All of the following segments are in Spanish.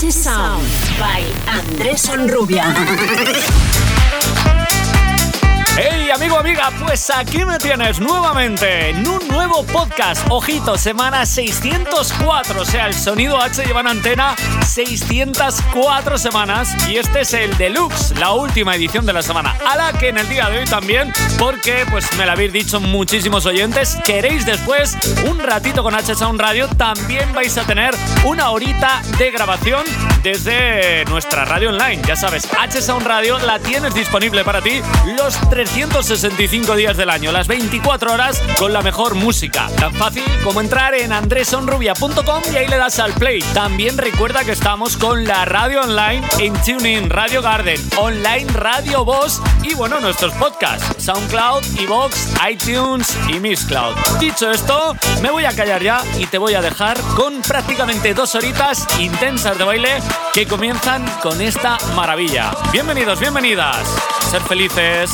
H Sound by Andrés Onrubia. Hey amigo, amiga, pues aquí me tienes nuevamente en un nuevo podcast. Ojito, semana 604, o sea, el sonido H lleva en antena 604 semanas y este es el deluxe, la última edición de la semana. A la que en el día de hoy también, porque pues me lo habéis dicho muchísimos oyentes, queréis después un ratito con H Sound Radio, también vais a tener una horita de grabación desde nuestra radio online. Ya sabes, H Sound Radio la tienes disponible para ti los 365 días del año, las 24 horas con la mejor música. Tan fácil como entrar en andresonrubia.com y ahí le das al play. También recuerda que estamos con la radio online en TuneIn, Radio Garden, Online Radio Voz y bueno, nuestros podcasts, SoundCloud, Evox, iTunes y Mixcloud. Dicho esto, me voy a callar ya y te voy a dejar con prácticamente dos horitas intensas de baile que comienzan con esta maravilla. Bienvenidos, bienvenidas. Ser felices.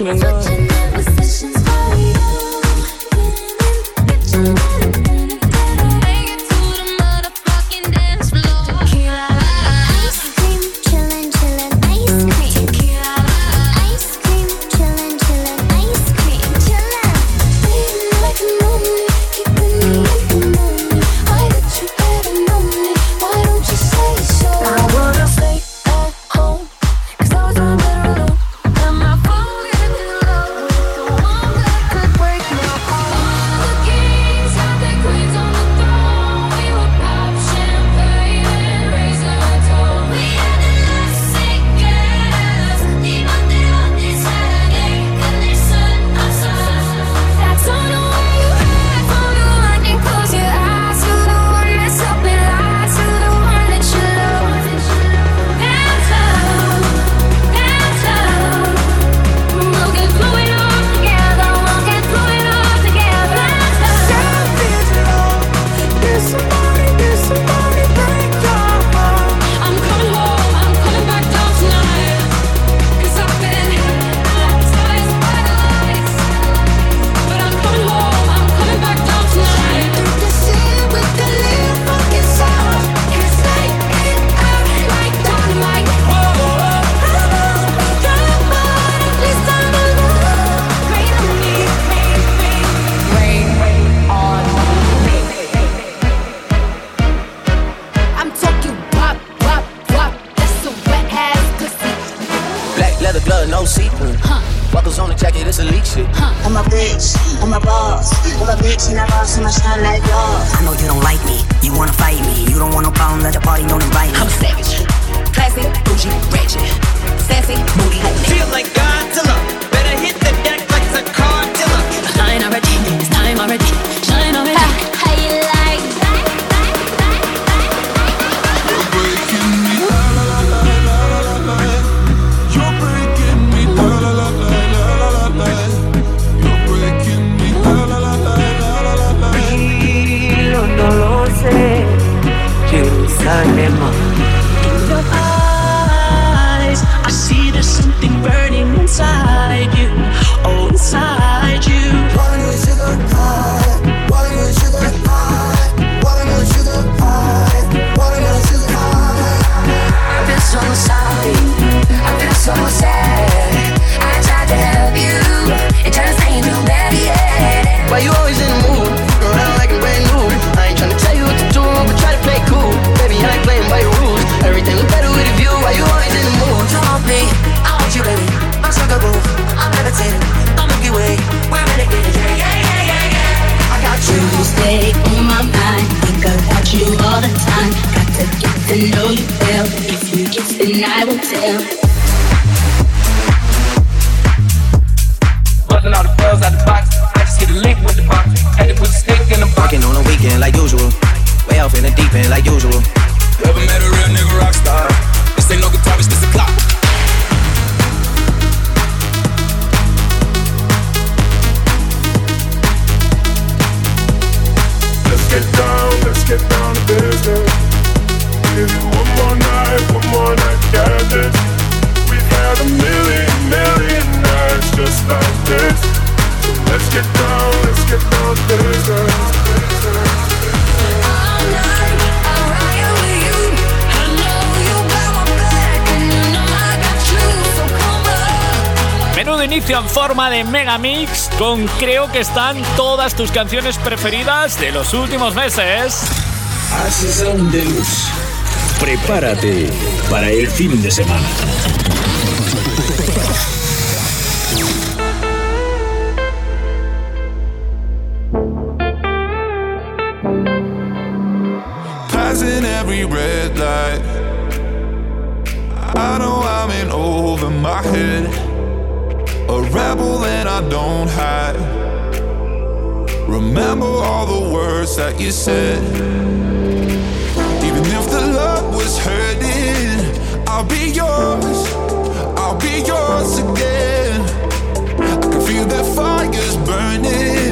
Like a están todas tus canciones preferidas de los últimos meses. Haces de luz. Prepárate para el fin de semana. Passing every red light. I know I'm in over my head. A rebel and I don't hide. Remember all the words that you said. Even if the love was hurting, I'll be yours. I'll be yours again. I can feel that fire's burning.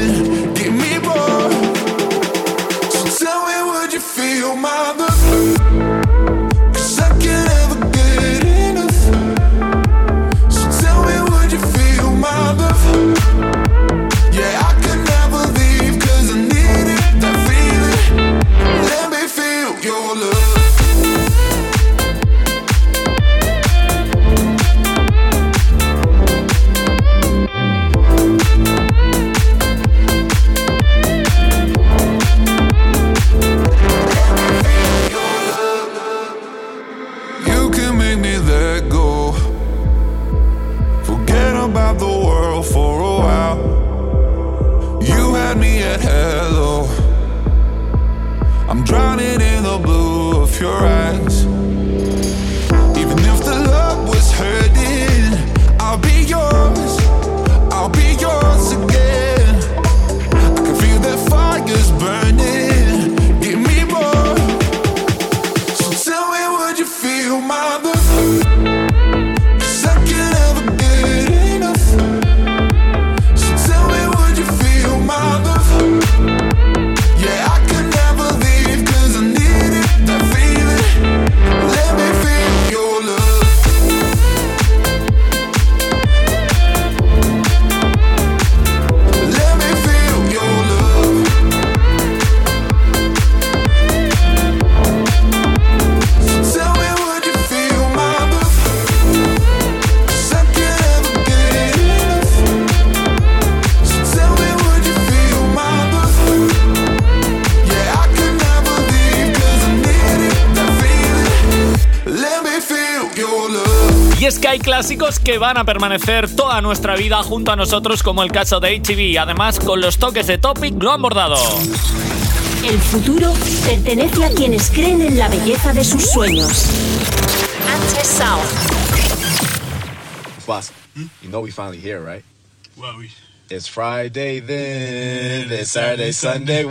que van a permanecer toda nuestra vida junto a nosotros, como el caso de HB. Además, con los toques de Topic lo han bordado. El futuro pertenece a quienes creen en la belleza de sus sueños. Boss, you know we finally here, right? Well, we... It's Friday then, it's Saturday, Sunday.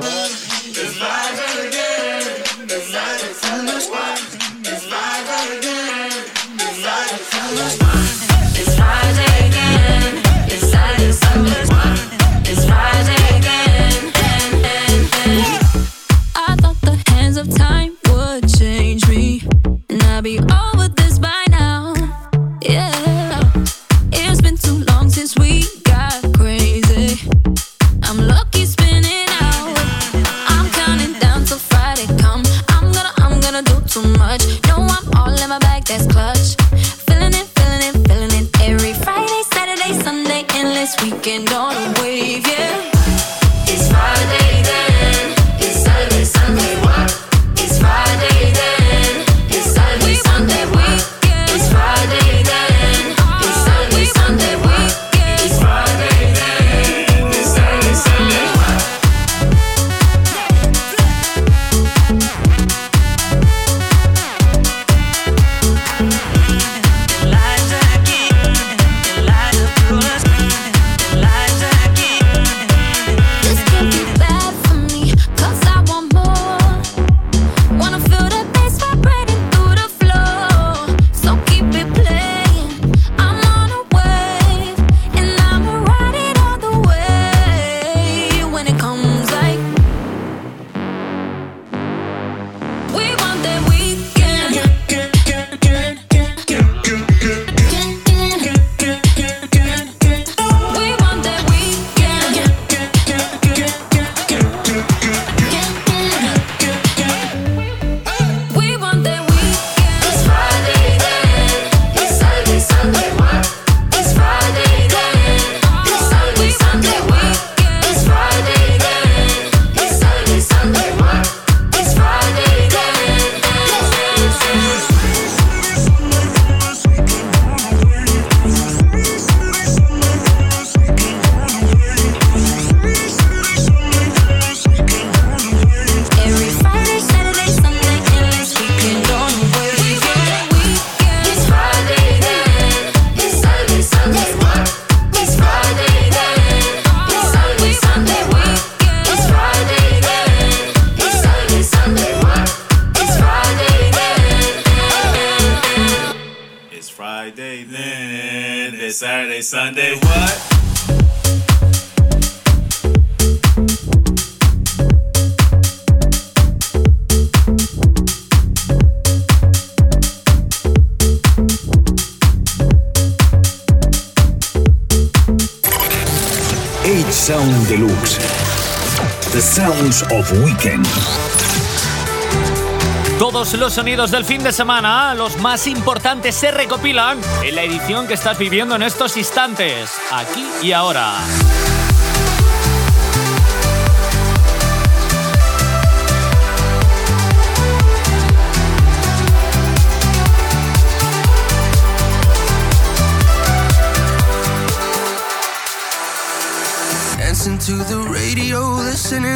Sonidos del fin de semana, los más importantes, se recopilan en la edición que estás viviendo en estos instantes, aquí y ahora.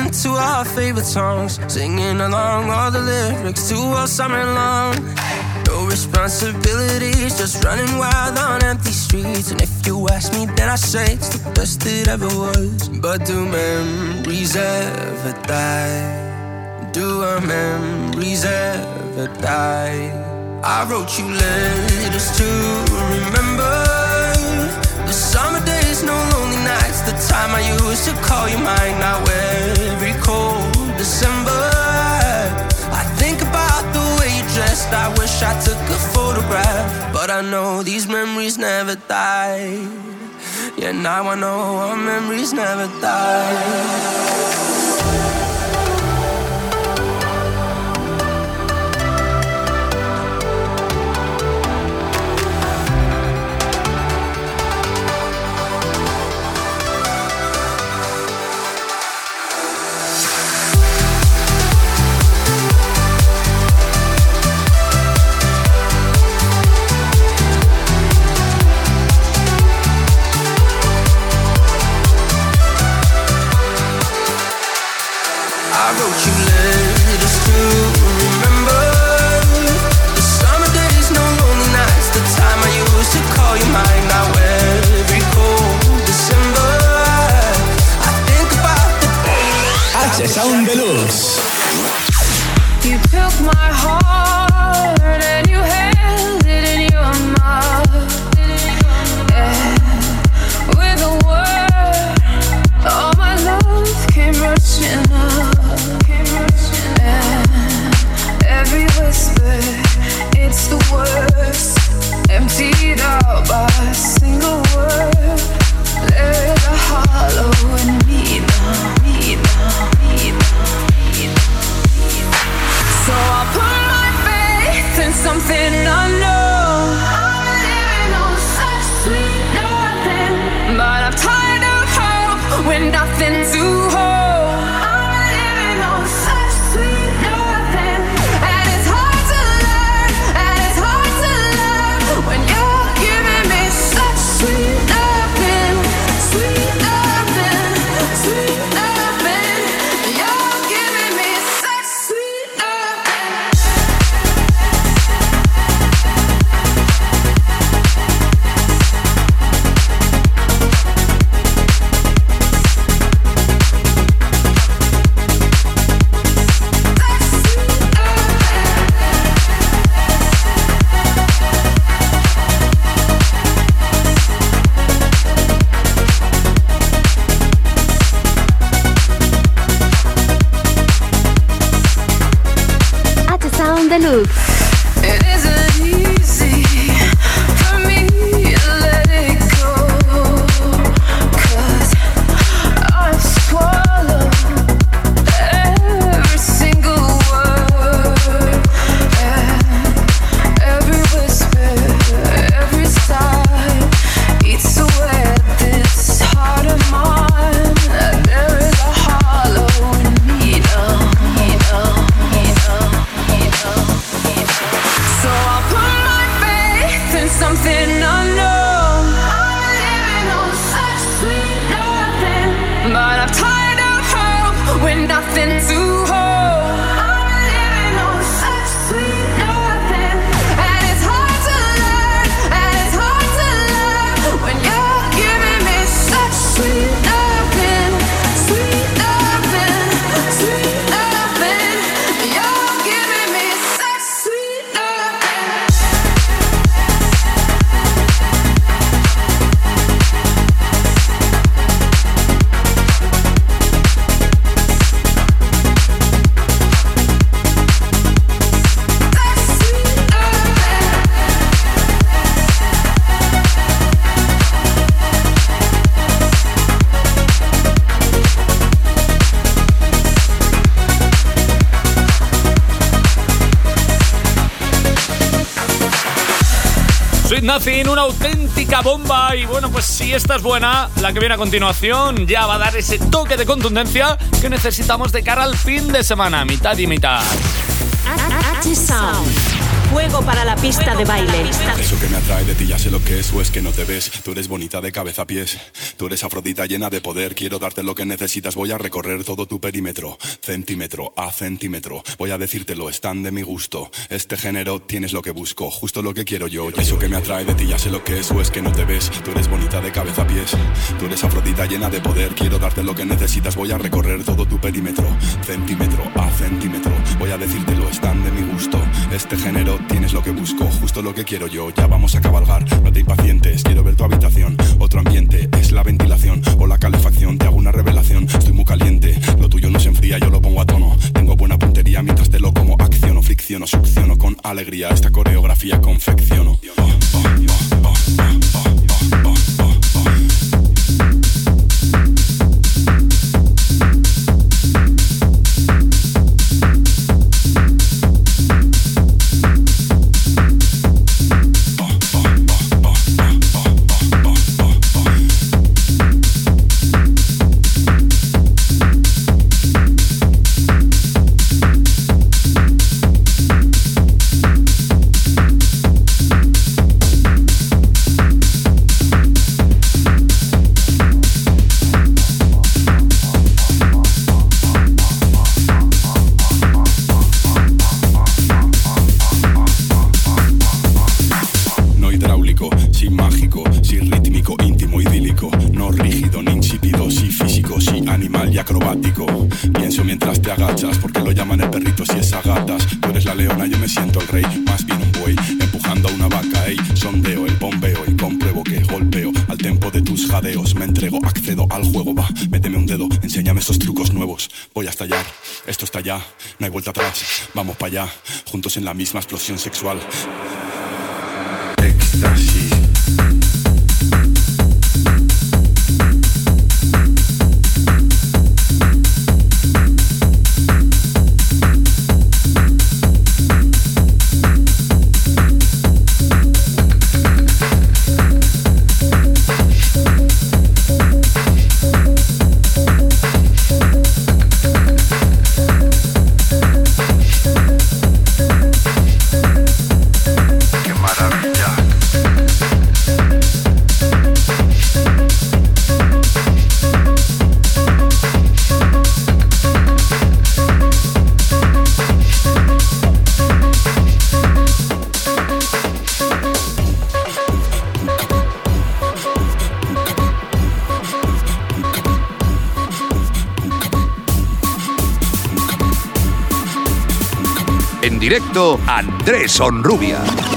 Listening to our favorite songs, singing along all the lyrics to all summer long. No responsibilities, just running wild on empty streets. And if you ask me, then I say it's the best it ever was. But do memories ever die? Do our memories ever die? I wrote you letters to remember time I used to call you mine. Now every cold December, I think about the way you dressed. I wish I took a photograph, but I know these memories never die. Yeah, now I know our memories never die. Sound Deluxe. Es buena, la que viene a continuación ya va a dar ese toque de contundencia que necesitamos de cara al fin de semana, mitad y mitad. Juego para la pista de baile. Eso que me atrae de ti ya sé lo que es o es que no te ves. Tú eres bonita de cabeza a pies. Tú eres afrodita llena de poder. Quiero darte lo que necesitas. Voy a recorrer todo tu perímetro. Centímetro a centímetro. Voy a decírtelo, están de mi gusto. Este género tienes lo que busco. Justo lo que quiero yo. Eso que me atrae de ti ya sé lo que es o es que no te ves. Tú eres bonita de cabeza a pies. Tú eres afrodita llena de poder. Quiero darte lo que necesitas. Voy a recorrer todo tu perímetro. Centímetro a centímetro. Voy a decírtelo, están de mi gusto. Este género tienes lo que busco, justo lo que quiero yo. Ya vamos a cabalgar, no te impacientes. Quiero ver tu habitación. Otro ambiente es la ventilación o la calefacción. Te hago una revelación, estoy muy caliente. Lo tuyo no se enfría, yo lo pongo a tono. Tengo buena puntería mientras te lo como. Acciono, fricciono, succiono con alegría. Esta coreografía confecciono. No hay vuelta atrás, vamos para allá, juntos en la misma explosión sexual. Éxtasis. Andrés Onrubia.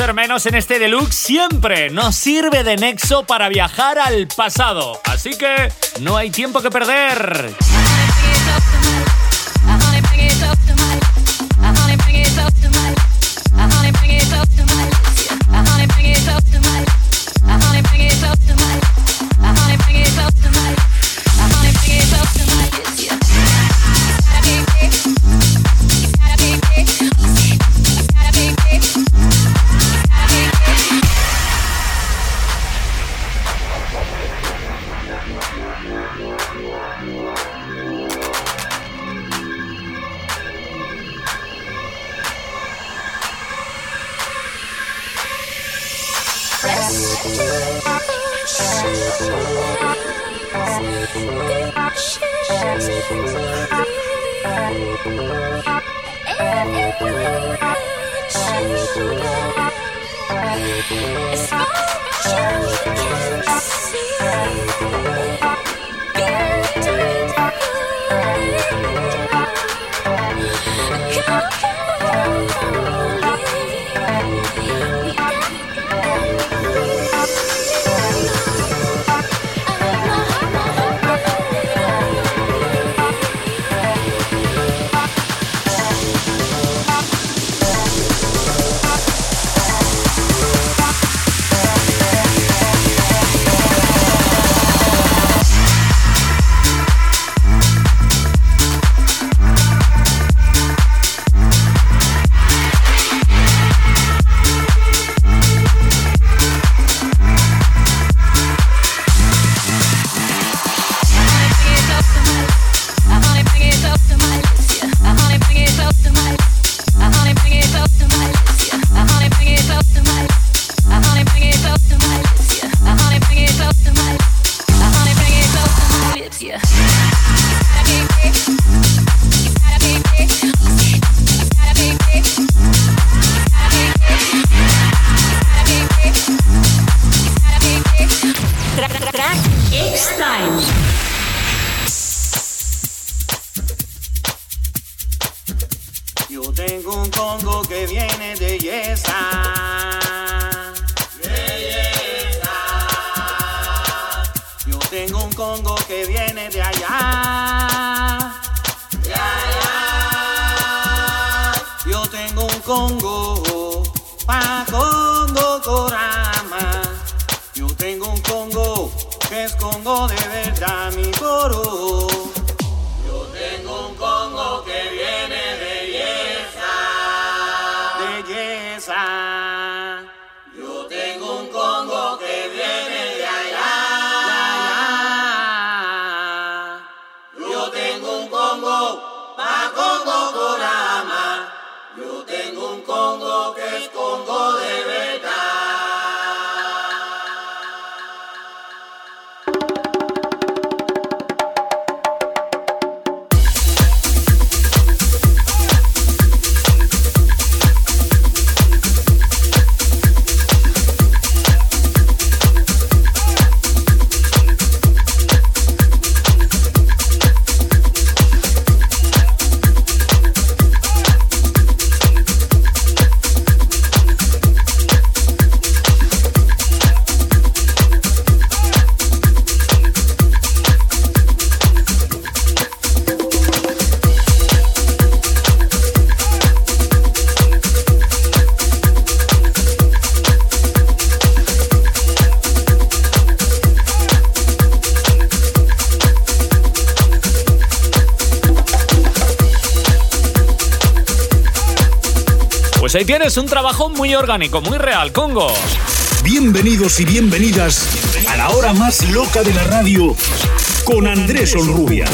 Ser menos en este deluxe, siempre nos sirve de nexo para viajar al pasado. Así que no hay tiempo que perder. Ahí tienes un trabajo muy orgánico, muy real, Congo. Bienvenidos y bienvenidas a la hora más loca de la radio con Andrés Olrubia.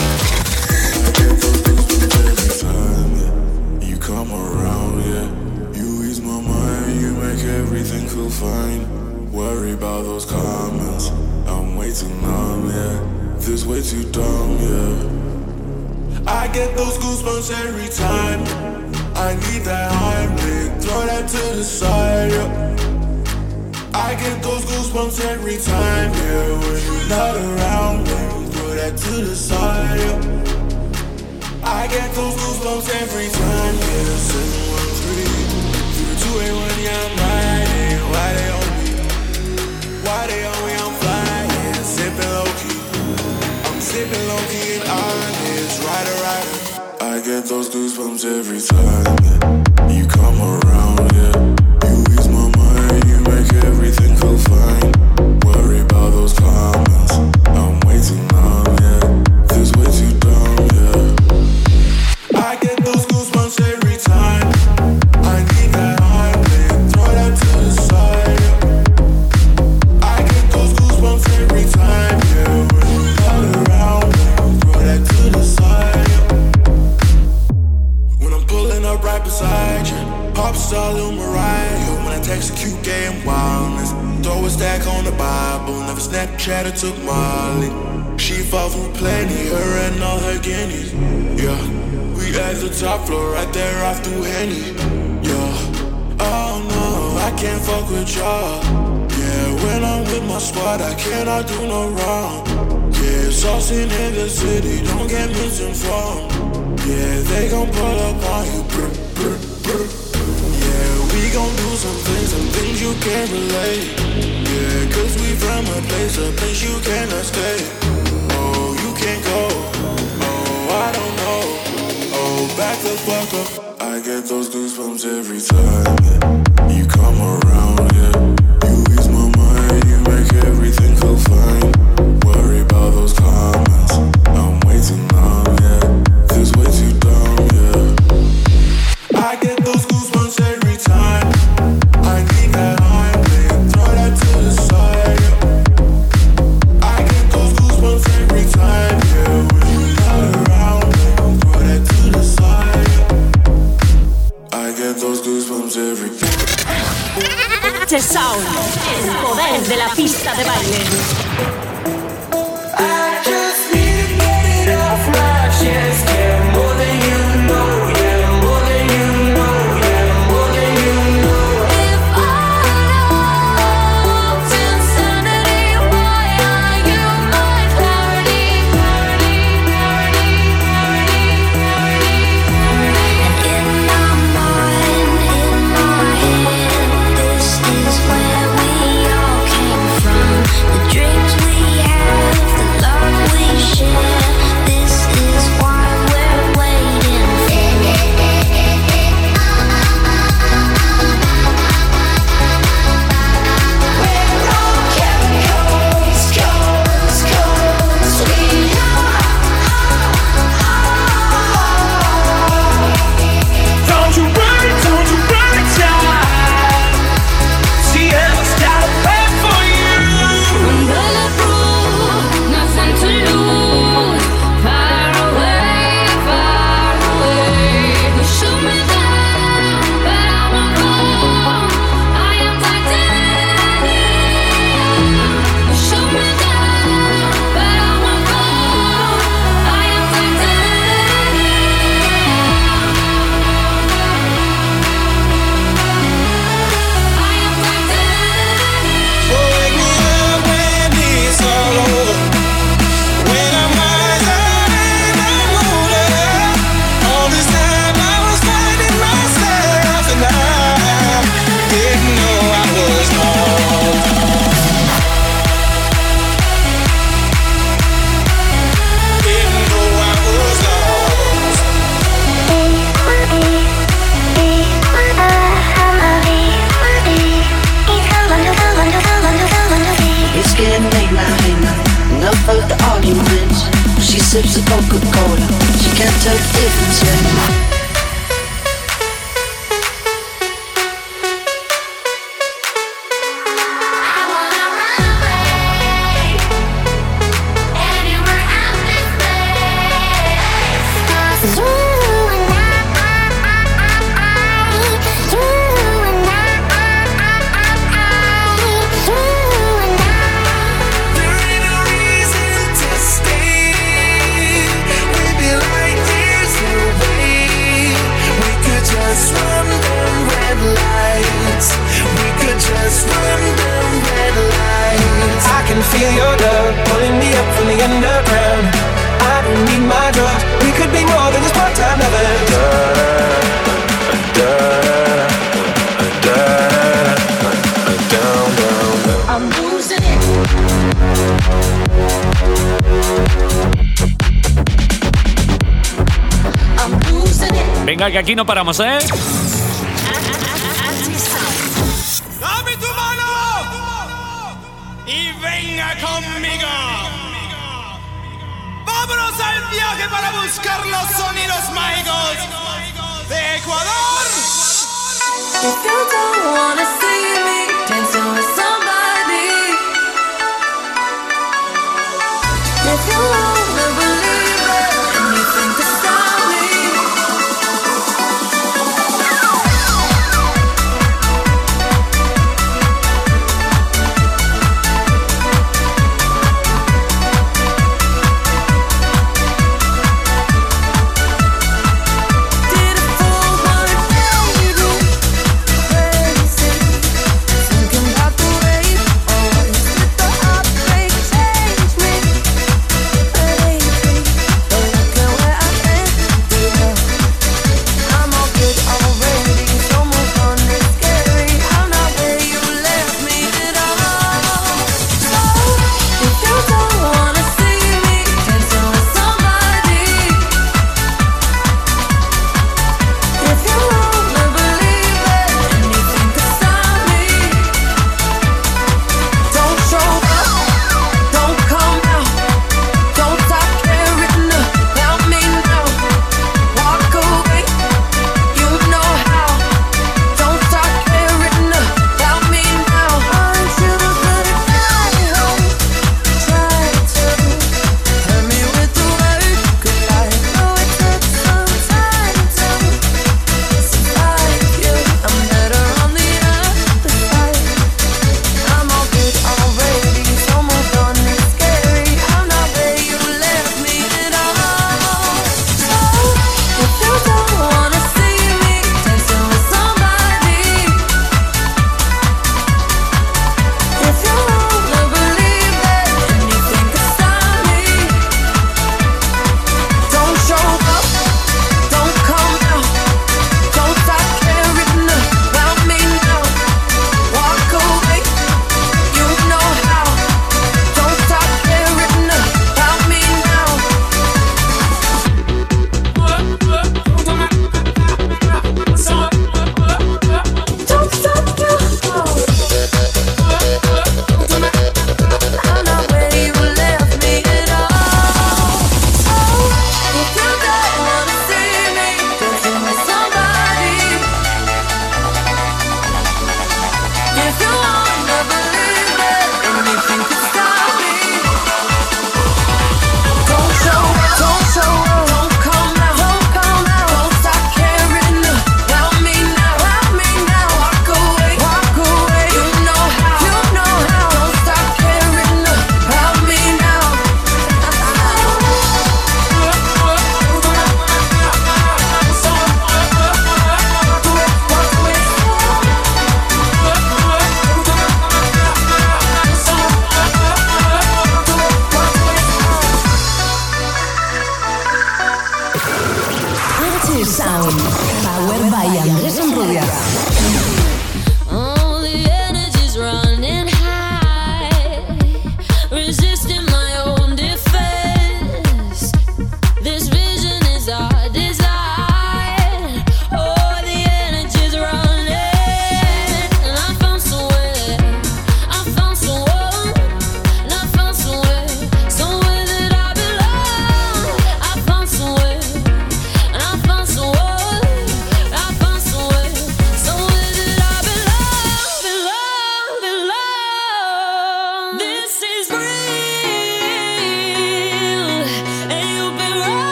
get those goosebumps every time you come around, yeah. not do no wrong. Yeah, saucing in the city, don't get misinformed. Yeah, they gon' pull up on you. Brr, brr, brr. Yeah, we gon' do some things, some things you can't relate. Yeah, cause we from a place, a place you cannot stay. Oh, you can't go. Oh, I don't know. Oh, back the fuck up. I get those goosebumps every time. Aquí no paramos, ¿eh?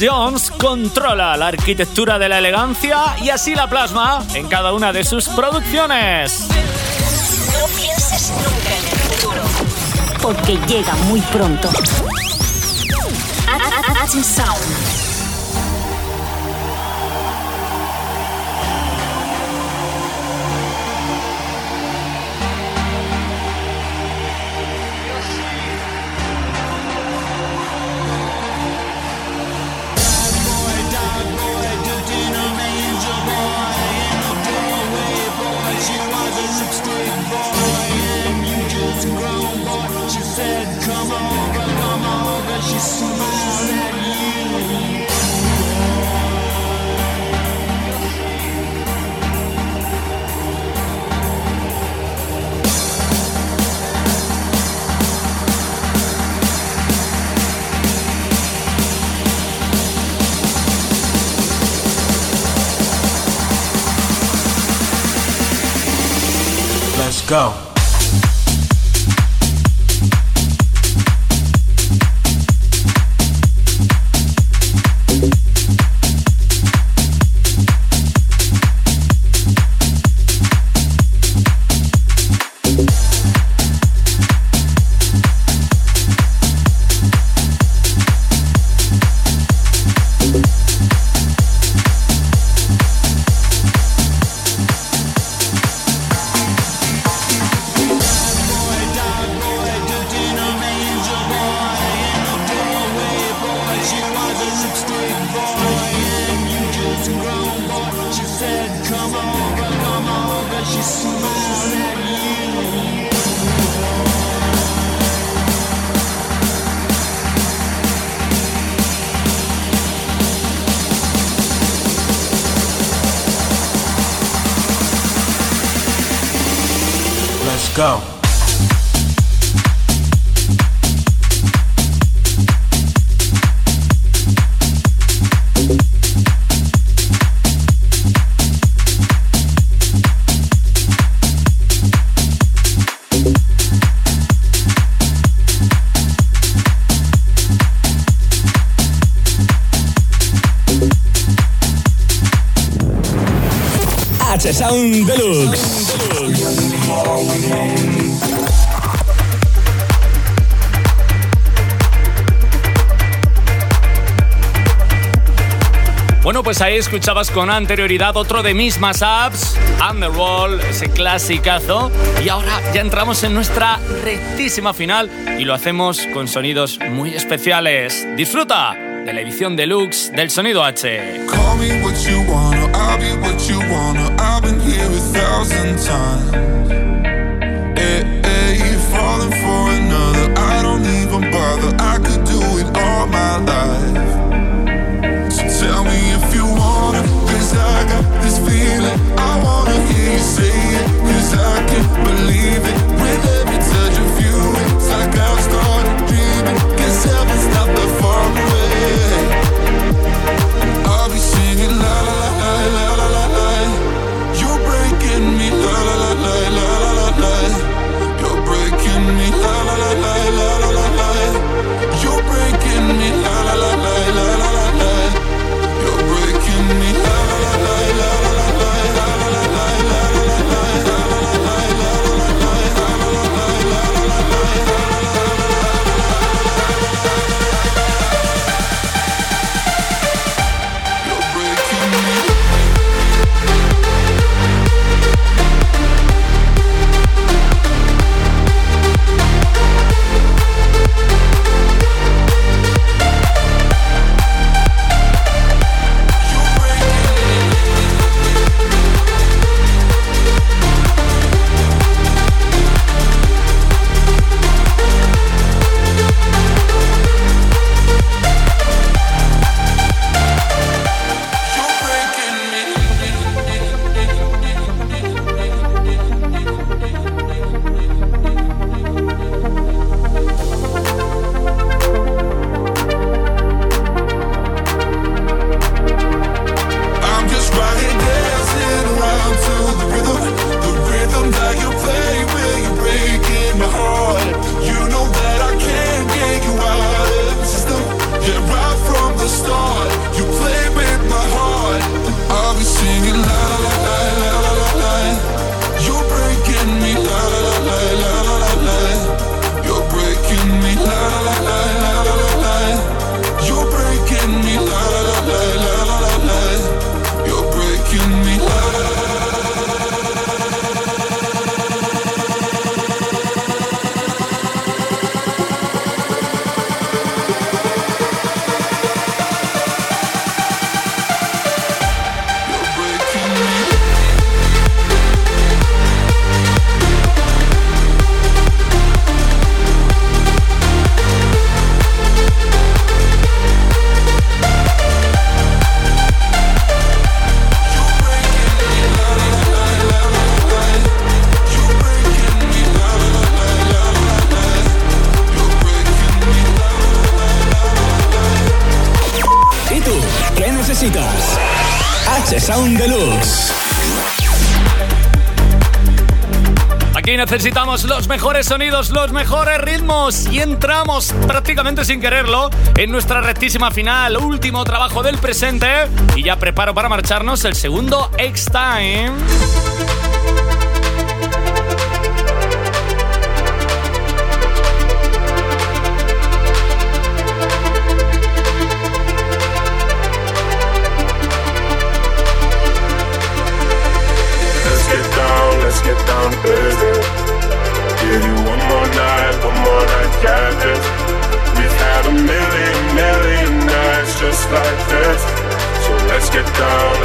Jones controla la arquitectura de la elegancia y así la plasma en cada una de sus producciones. No pienses nunca en el futuro, porque llega muy pronto. Acid Sound. Pues ahí escuchabas con anterioridad otro de mis más apps, Underworld, ese clasicazo. Y ahora ya entramos en nuestra rectísima final y lo hacemos con sonidos muy especiales. Disfruta de la edición deluxe del Sonido H. Call me what you wanna, I'll be what you wanna. I've been here a thousand times. Eh, eh, you're falling for another. I don't even bother. I could do it all my life. necesitamos los mejores sonidos, los mejores ritmos y entramos prácticamente sin quererlo en nuestra rectísima final, último trabajo del presente y ya preparo para marcharnos el segundo X-Time. Let's get down, baby. give you one more night, one more night, yeah, We've had a million, million nights just like this. So let's get down.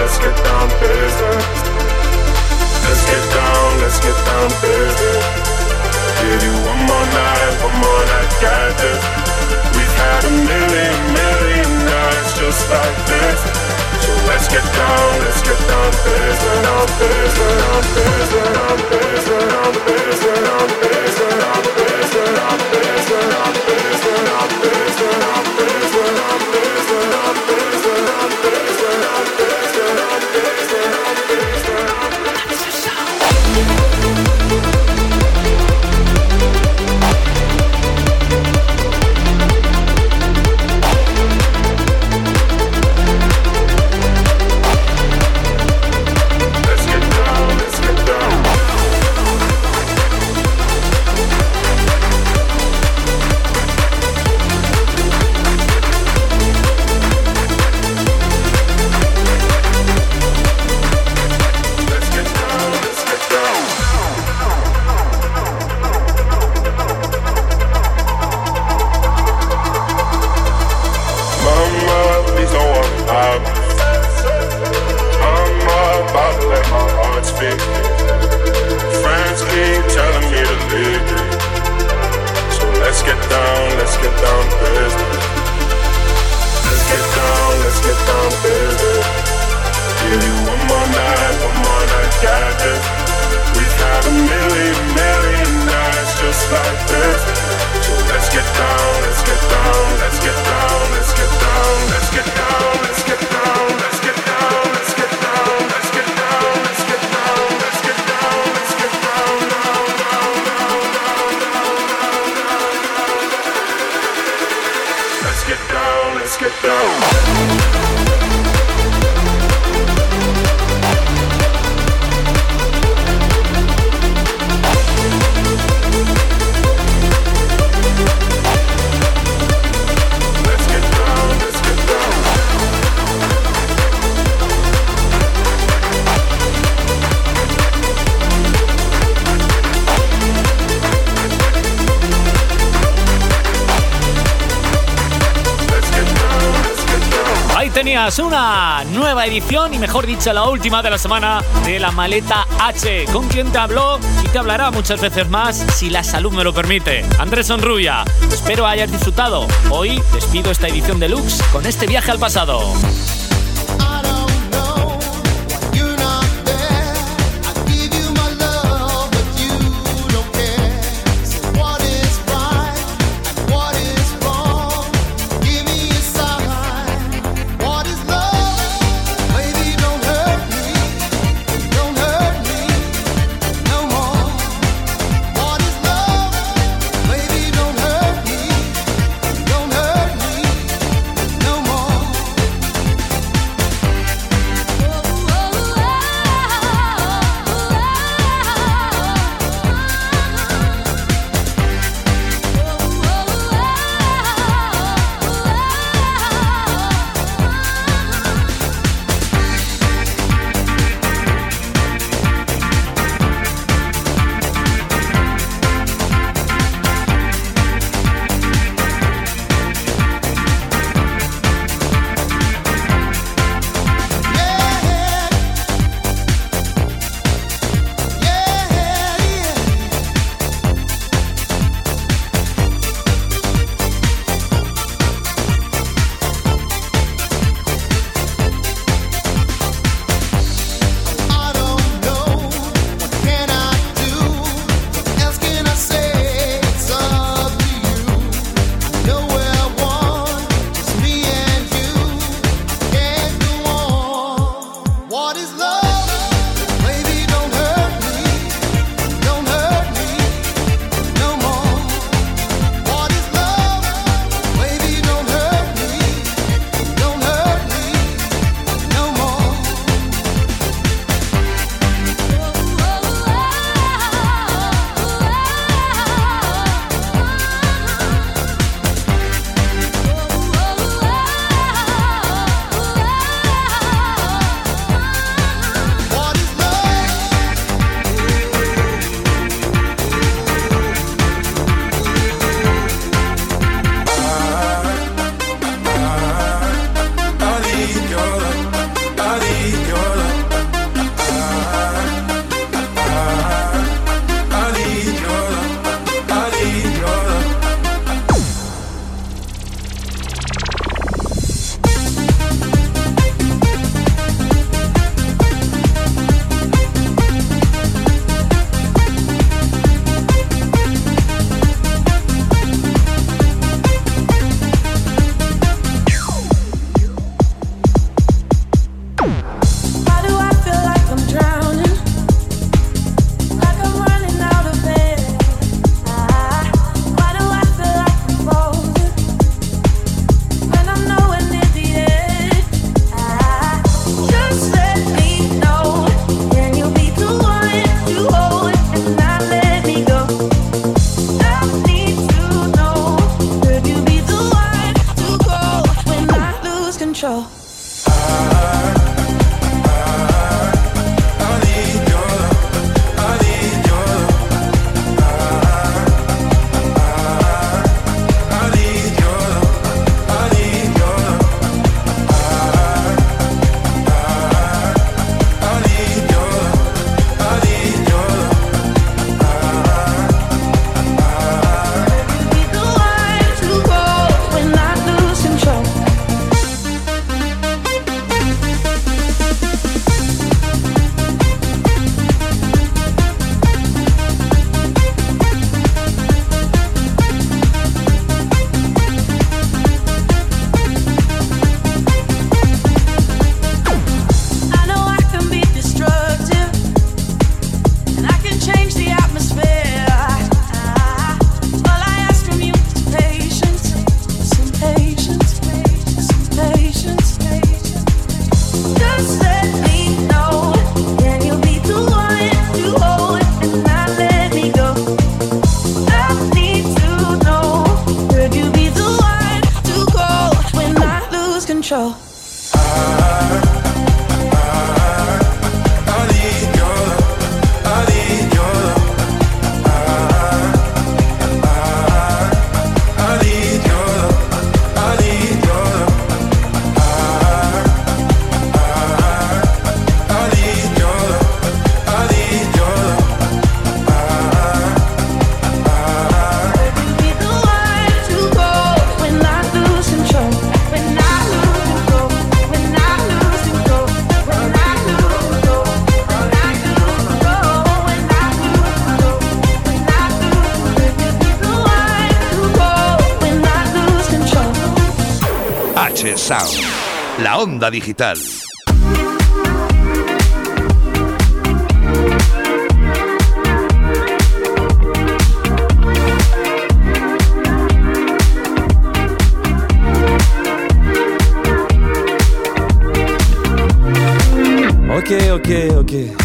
Thank you. nueva edición y mejor dicho la última de la semana de la maleta H, con quien te habló y te hablará muchas veces más si la salud me lo permite. Andrés Sonrubia, espero hayas disfrutado. Hoy despido esta edición deluxe con este viaje al pasado. Onda digital. Ok, ok, ok.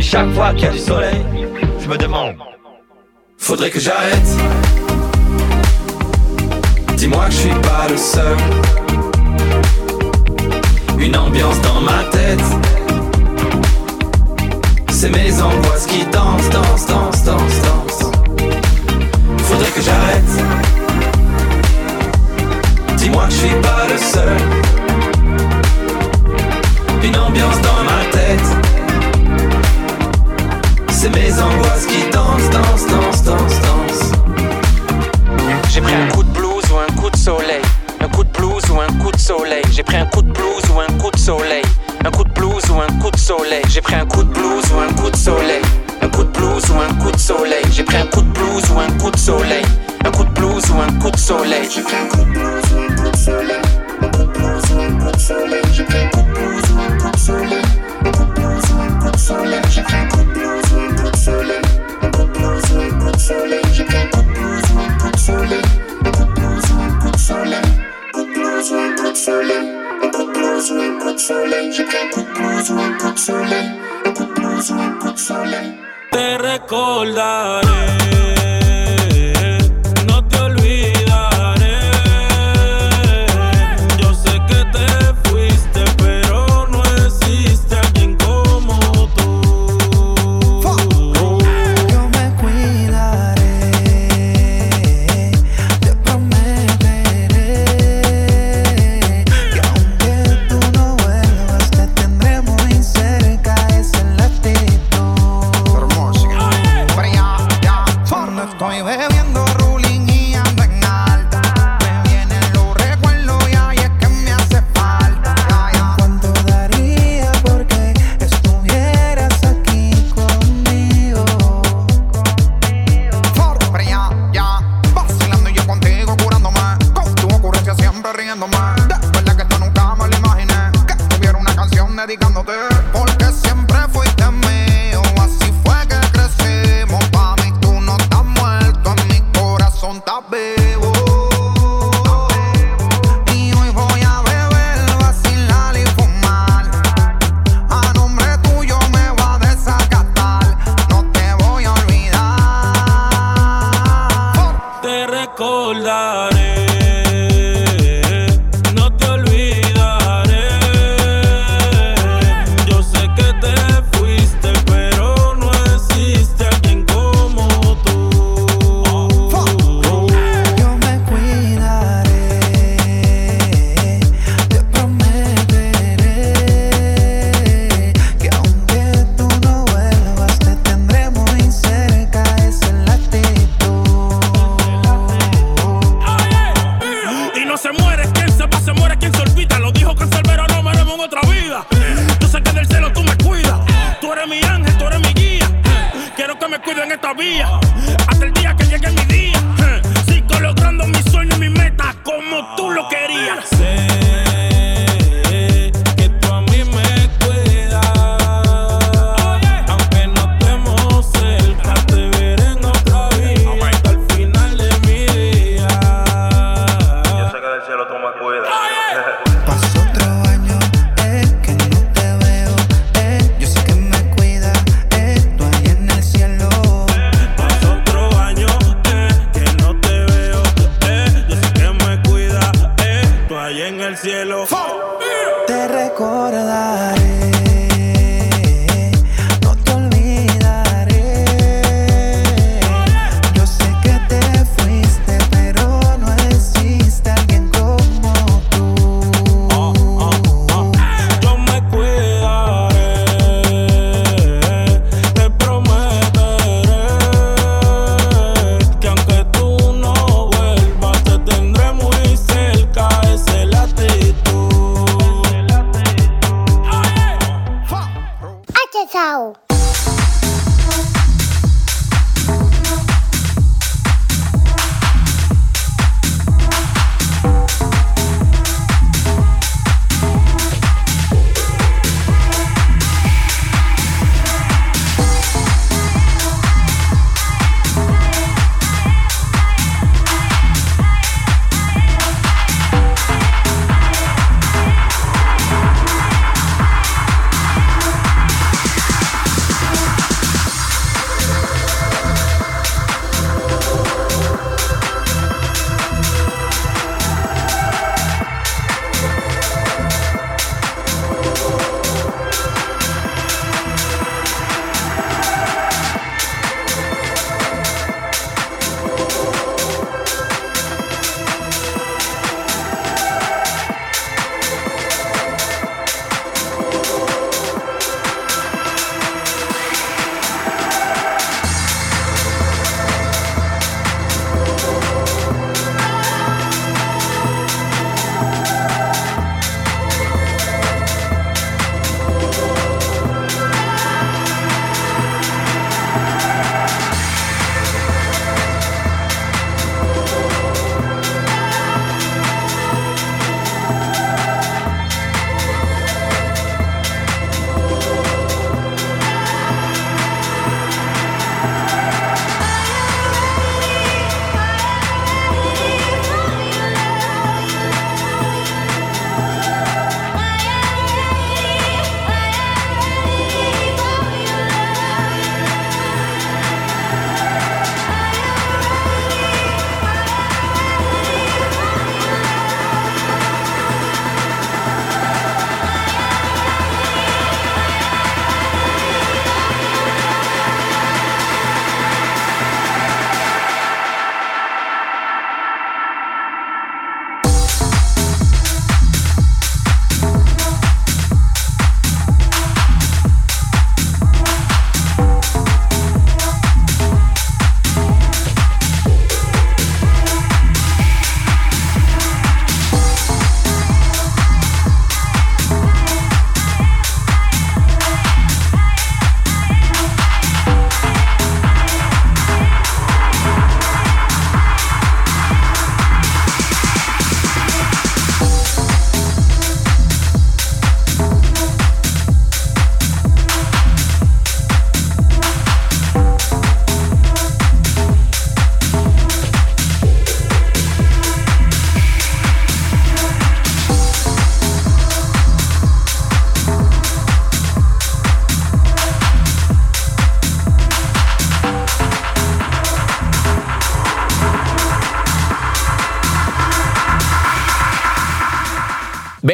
Chaque fois qu'il y a du soleil, je me demande. Faudrait que j'arrête. Dis-moi que je suis pas le seul. Une ambiance dans ma tête. C'est mes angoisses qui dansent, dansent, dansent, dansent, dansent. Faudrait que j'arrête. Dis-moi que je suis pas le seul. Une ambiance dans ma tête. C'est mes angoisses qui dansent, dansent, dansent, dansent, dansent. J'ai pris un coup de blues ou un coup de soleil. Un coup de blues ou un coup de soleil. J'ai pris un coup de blues ou un coup de soleil. Un coup de blues ou un coup de soleil. J'ai pris un coup de blues ou un coup de soleil. Un coup de blues ou un coup de soleil. J'ai pris un coup de blues ou un coup de soleil. Un coup de blues ou un coup de soleil. J'ai pris un coup de blues ou un coup de soleil. Un coup de blues ou un coup de soleil. J'ai pris Te recordaré,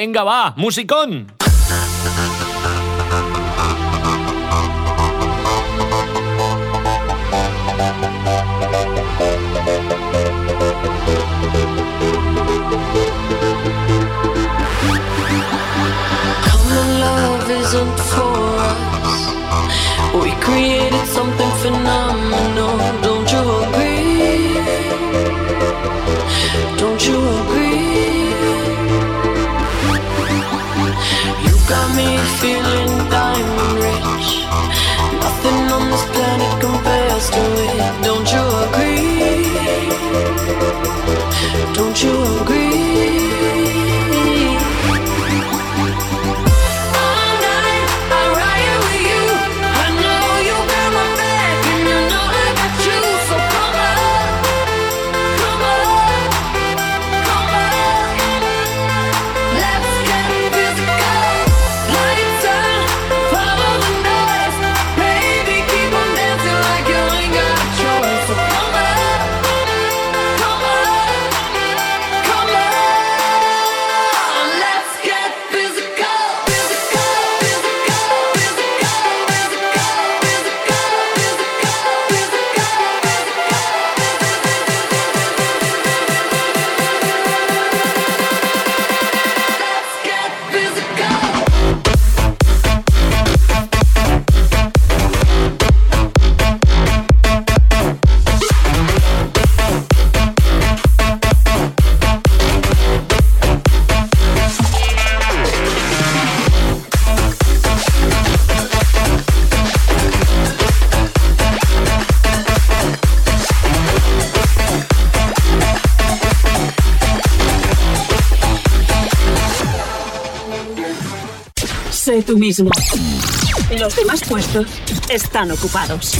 Venga, va, musicón. Isn't for us. We created something phenomenal. me feeling tú mismo. Los demás puestos están ocupados.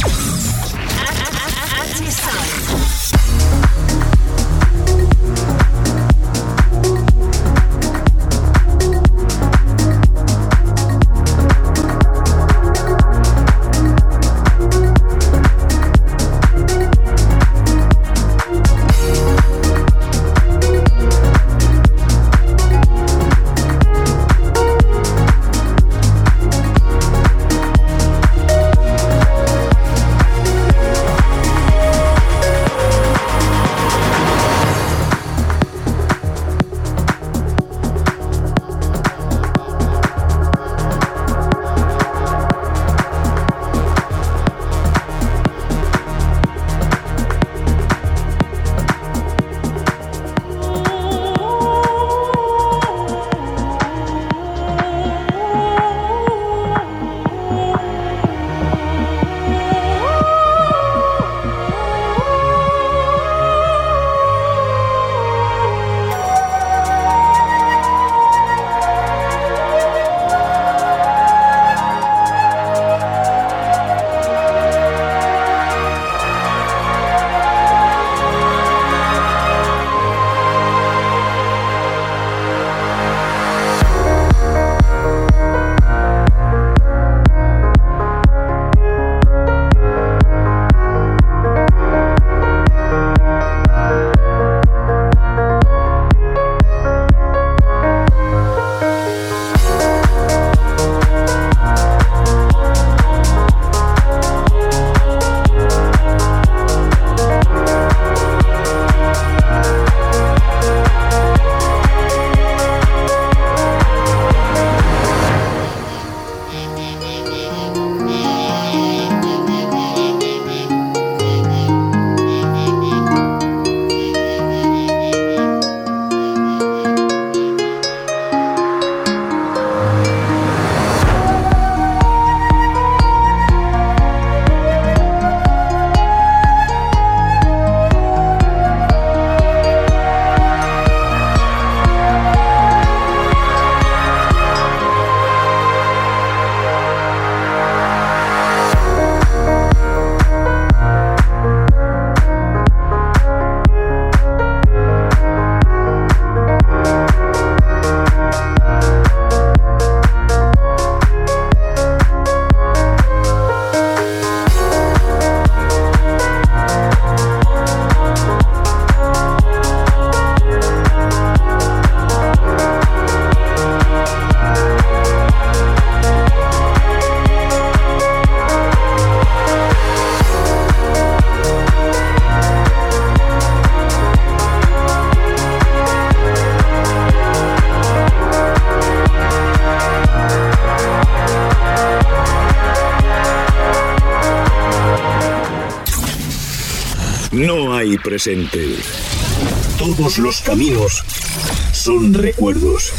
Presente. Todos los caminos son recuerdos.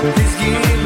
This game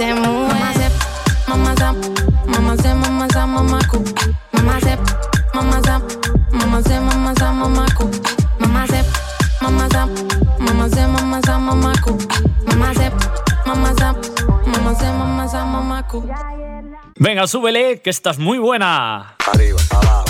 te mueves. Mamá se, mamá se, mamá se, mamá cu. Mamá se, mamá se, mamá se, mamá se, mamá cu. Mamá se, mamá se, mamá se, mamá se, mamá cu. Mamá se, mamá mamá mamá mamá cu. Venga, súbele, que estás muy buena. Arriba, abajo.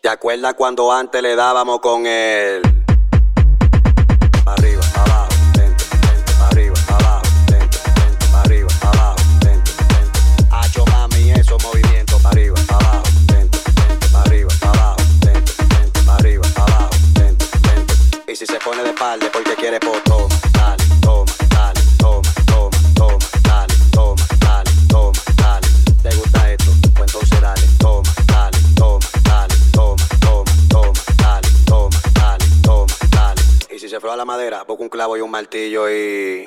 ¿te acuerdas cuando antes le dábamos con el... un clavo y un martillo y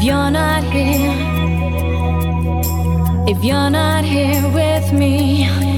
If you're not here, if you're not here with me.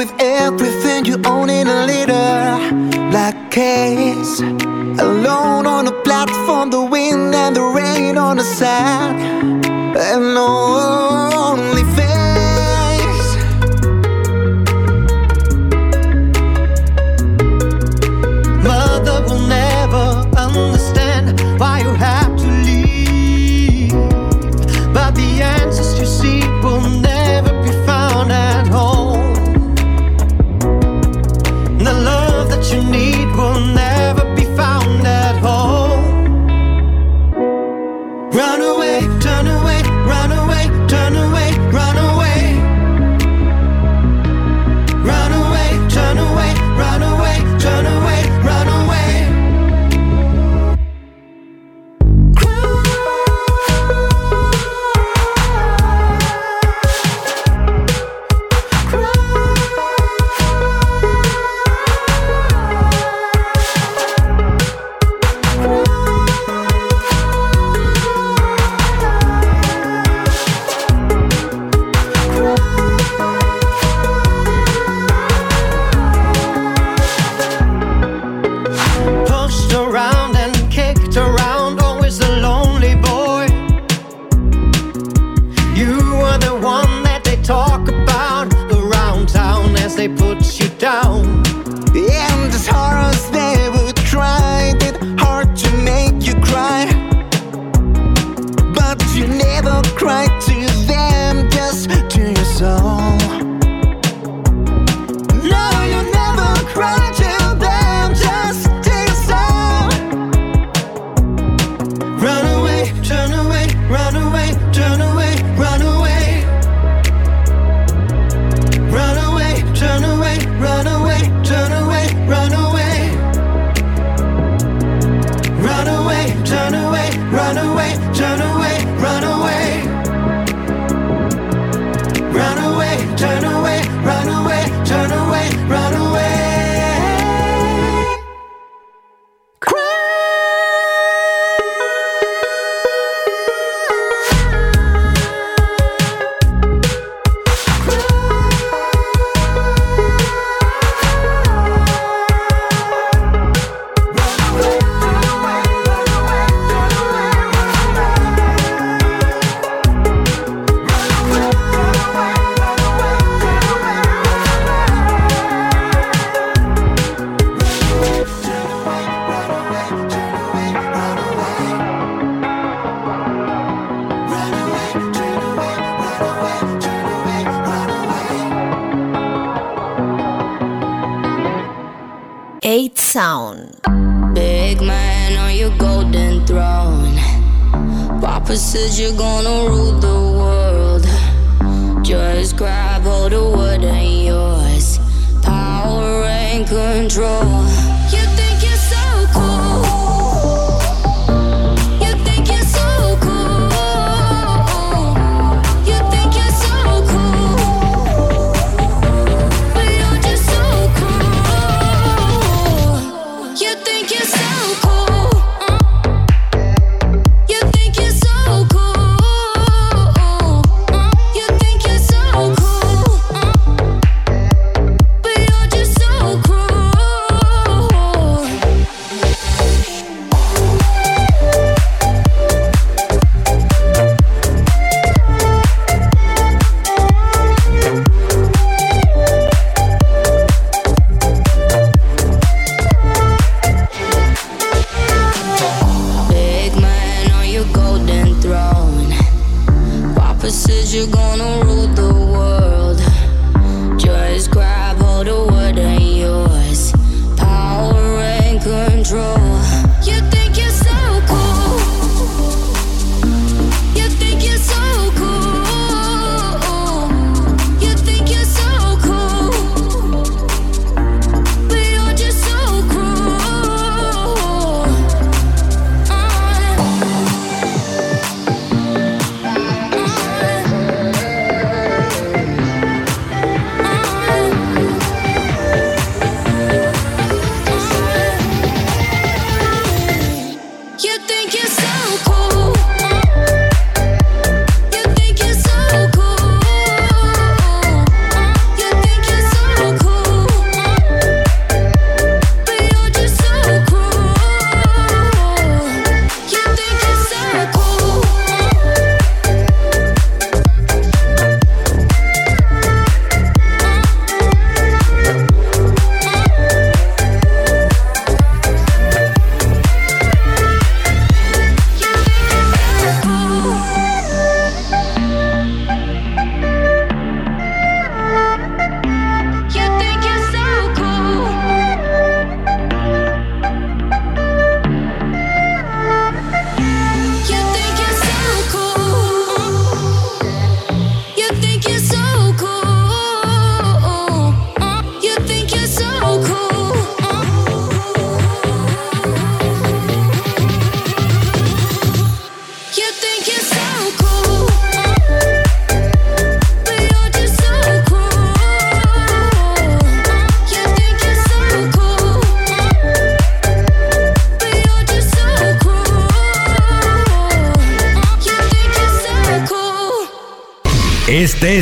with everything you own in a little black case. Alone on a platform, the wind and the rain on the side. And no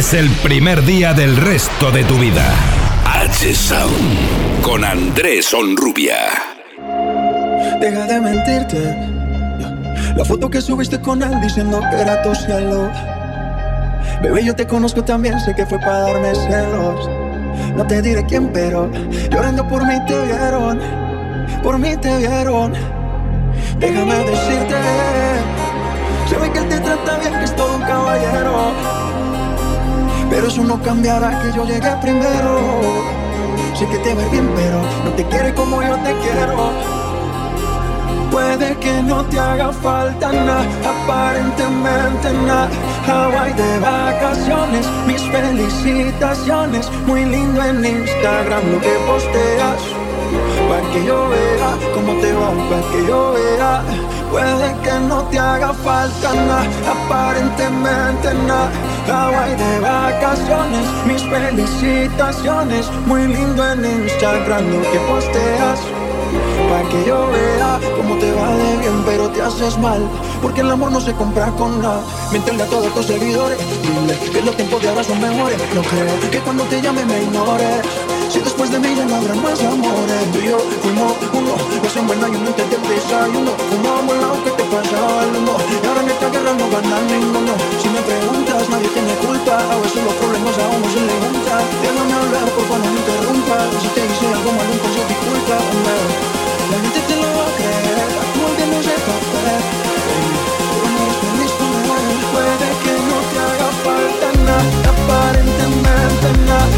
es el primer día del resto de tu vida. H Sound con Andrés Onrubia. Deja de mentirte. La foto que subiste con él diciendo que era tu cielo. Bebé, yo te conozco también, sé que fue para darme celos. No te diré quién, pero llorando por mí te vieron. Por mí te vieron. Déjame decirte. Se ve que él te trata bien, que es todo un caballero. Pero eso no cambiará que yo llegué primero. Sé que te ve bien, pero no te quiere como yo te quiero. Puede que no te haga falta nada, aparentemente nada. Hawaii de vacaciones, mis felicitaciones. Muy lindo en Instagram lo que posteas. Para que yo vea cómo te va, para que yo vea. Puede que no te haga falta nada, aparentemente nada. Hawaii de vacaciones, mis felicitaciones. Muy lindo en Instagram lo que posteas. Para que yo vea cómo te va de bien, pero te haces mal. Porque el amor no se compra con nada. Mientenle a todos tus seguidores. Dile que los tiempos de ahora son mejores. No creo que cuando te llame me ignores. Si después de mí ya no habrá más amores. Tú y yo fuimos uno. No se buena y un antes del desayuno. Fumamos el lado que te pasaba el humo. Y ahora en esta guerra no gana ninguno. Si me preguntas, nadie tiene culpa. A veces los problemas a uno se le juntan. Déjame hablar, por favor, no me interrumpas. Si te hice algo mal, entonces disculpa. hombre. La gente te lo va a creer, que no se papel. No es feliz. Puede que no te haga falta nada, aparentemente nada.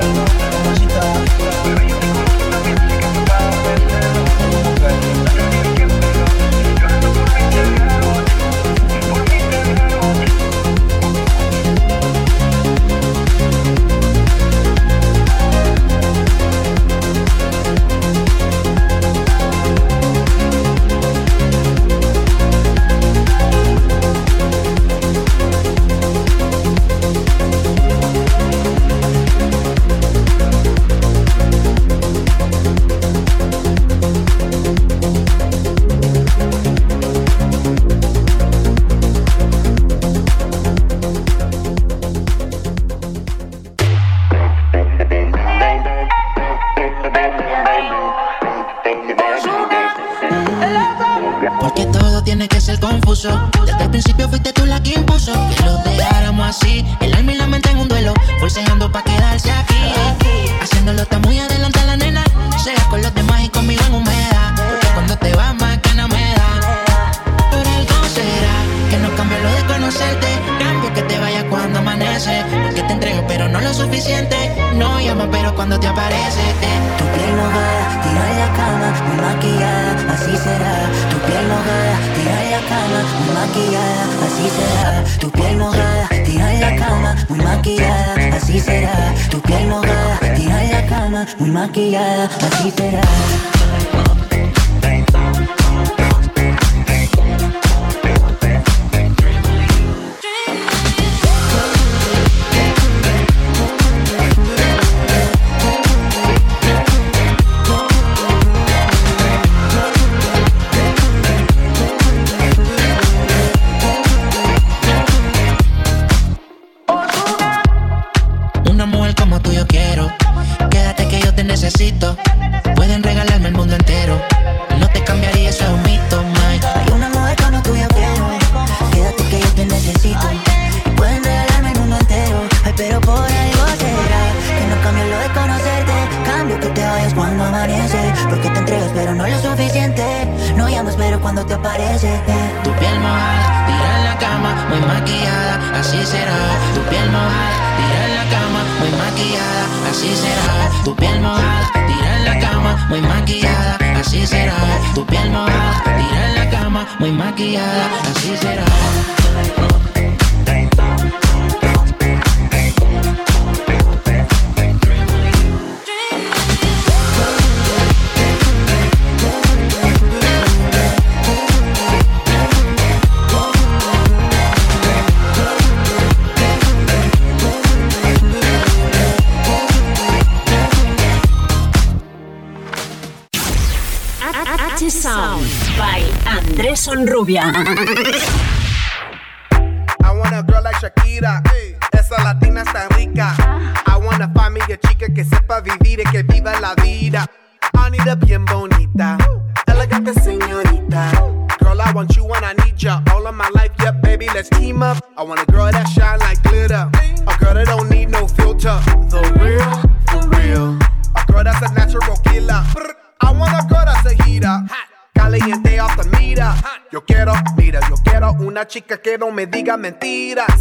Porque 啊啊 digas mentiras.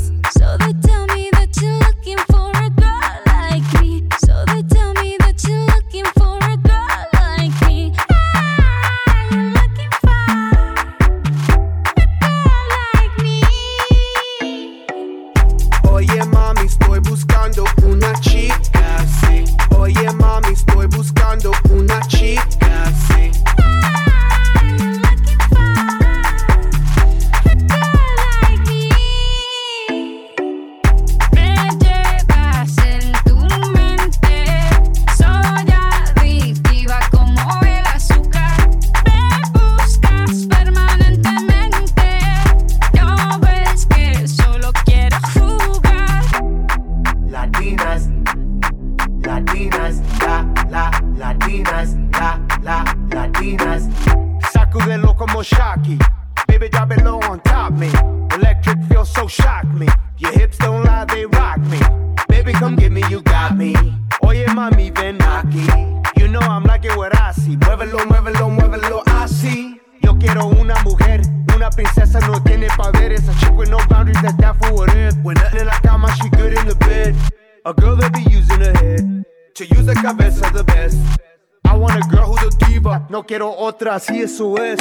así eso es.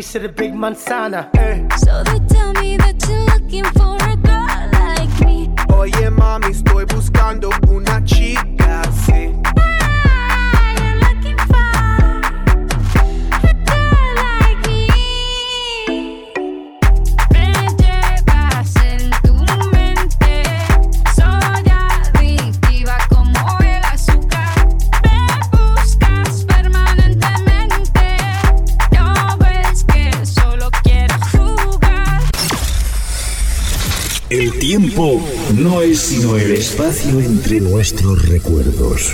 leash of the big Montana. So they no es sino el espacio entre nuestros recuerdos.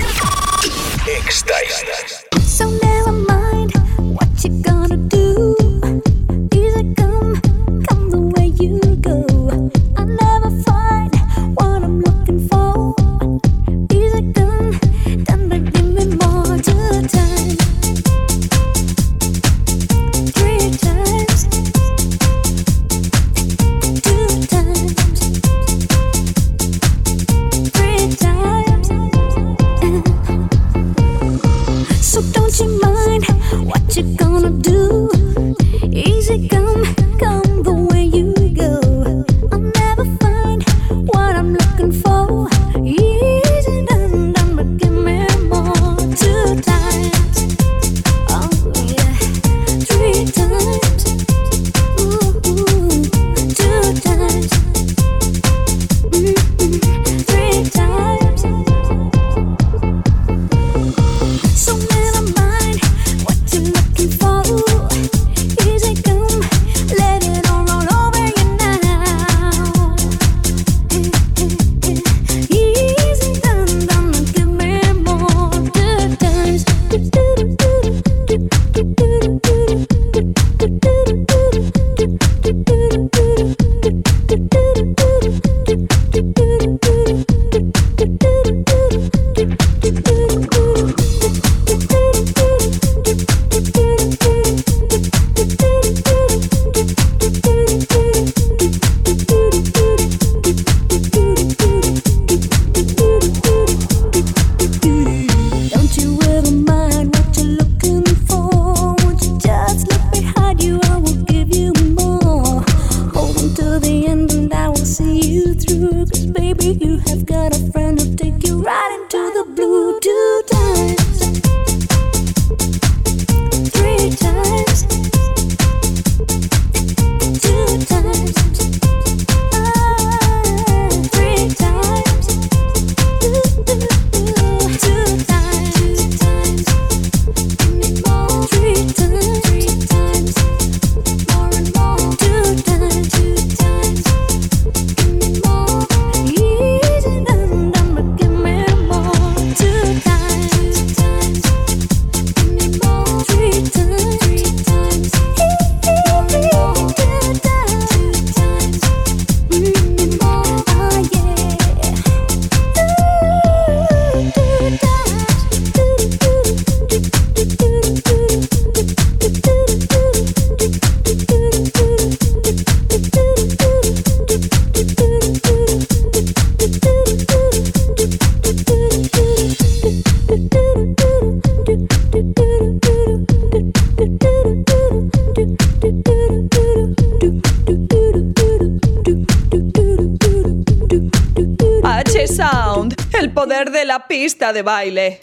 De baile.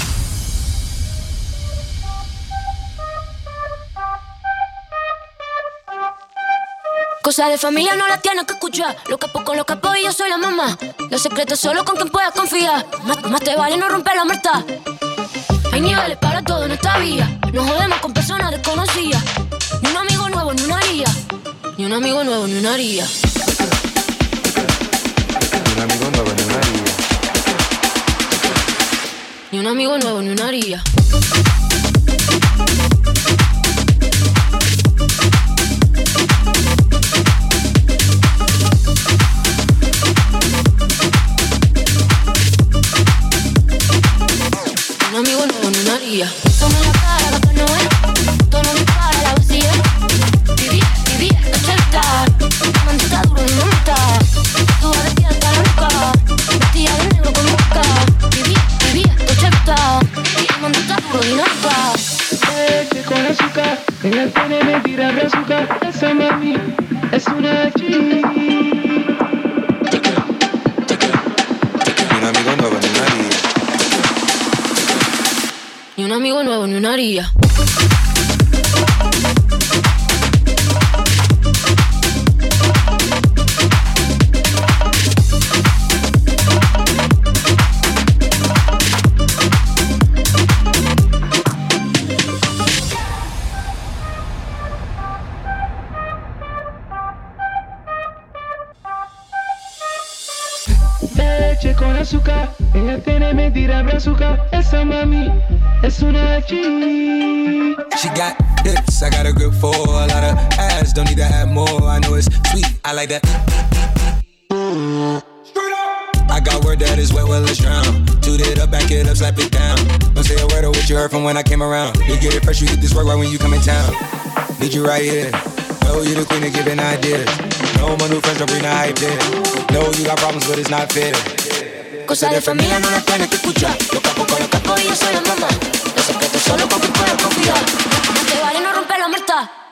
Cosa de familia no la tienes que escuchar. Lo capo con lo capo y yo soy la mamá. Los secretos solo con quien puedas confiar. Más, más te vale no romper la muerta. Hay niveles para todo en esta vida. Nos jodemos con personas desconocidas. Ni un amigo nuevo, ni una haría. Ni un amigo nuevo, ni una haría. Un amigo nuevo, ni una haría. Like that. I got word that is wet, well, let's drown. Toot it up, back it up, slap it down. Don't say a word of what you heard from when I came around. You get it fresh, you get this work right when you come in town. Need you right here. Know you the queen of giving ideas. No more new friends, don't bring the hype there. Know you got problems, but it's not fair. Cosa de familia no la tienes que escuchar. Lo capo con lo capo y yo soy la mamá. Los secretos solo con quien puedas confiar. Más te vale no romper la muerta.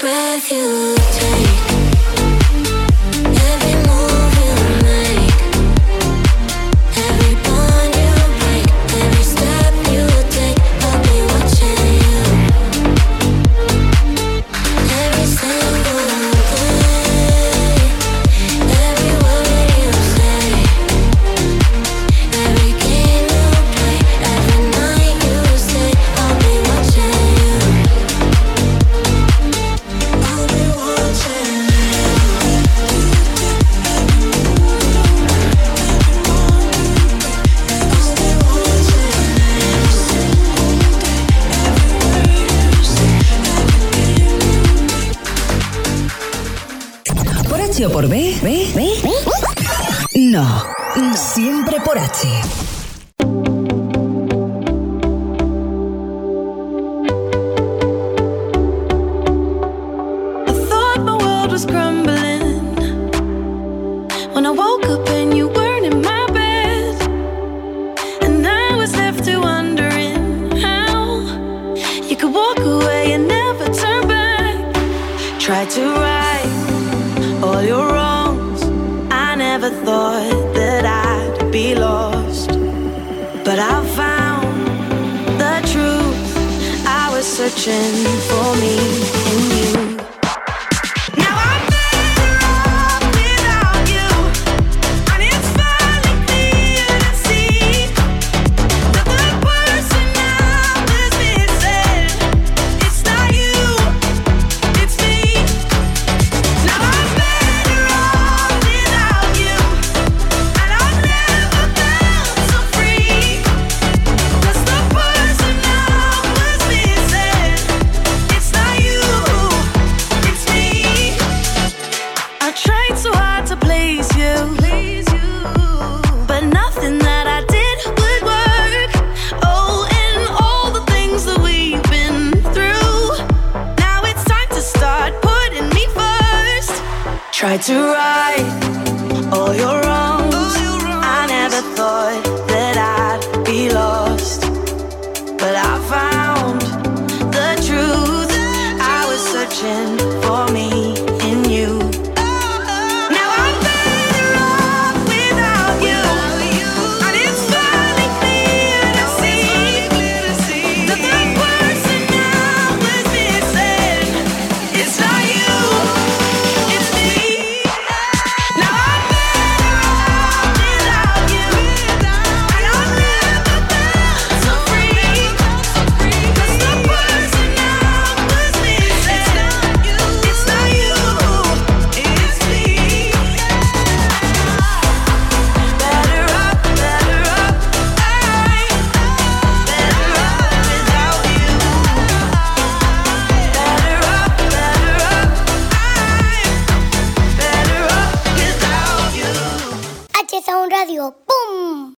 breath you. take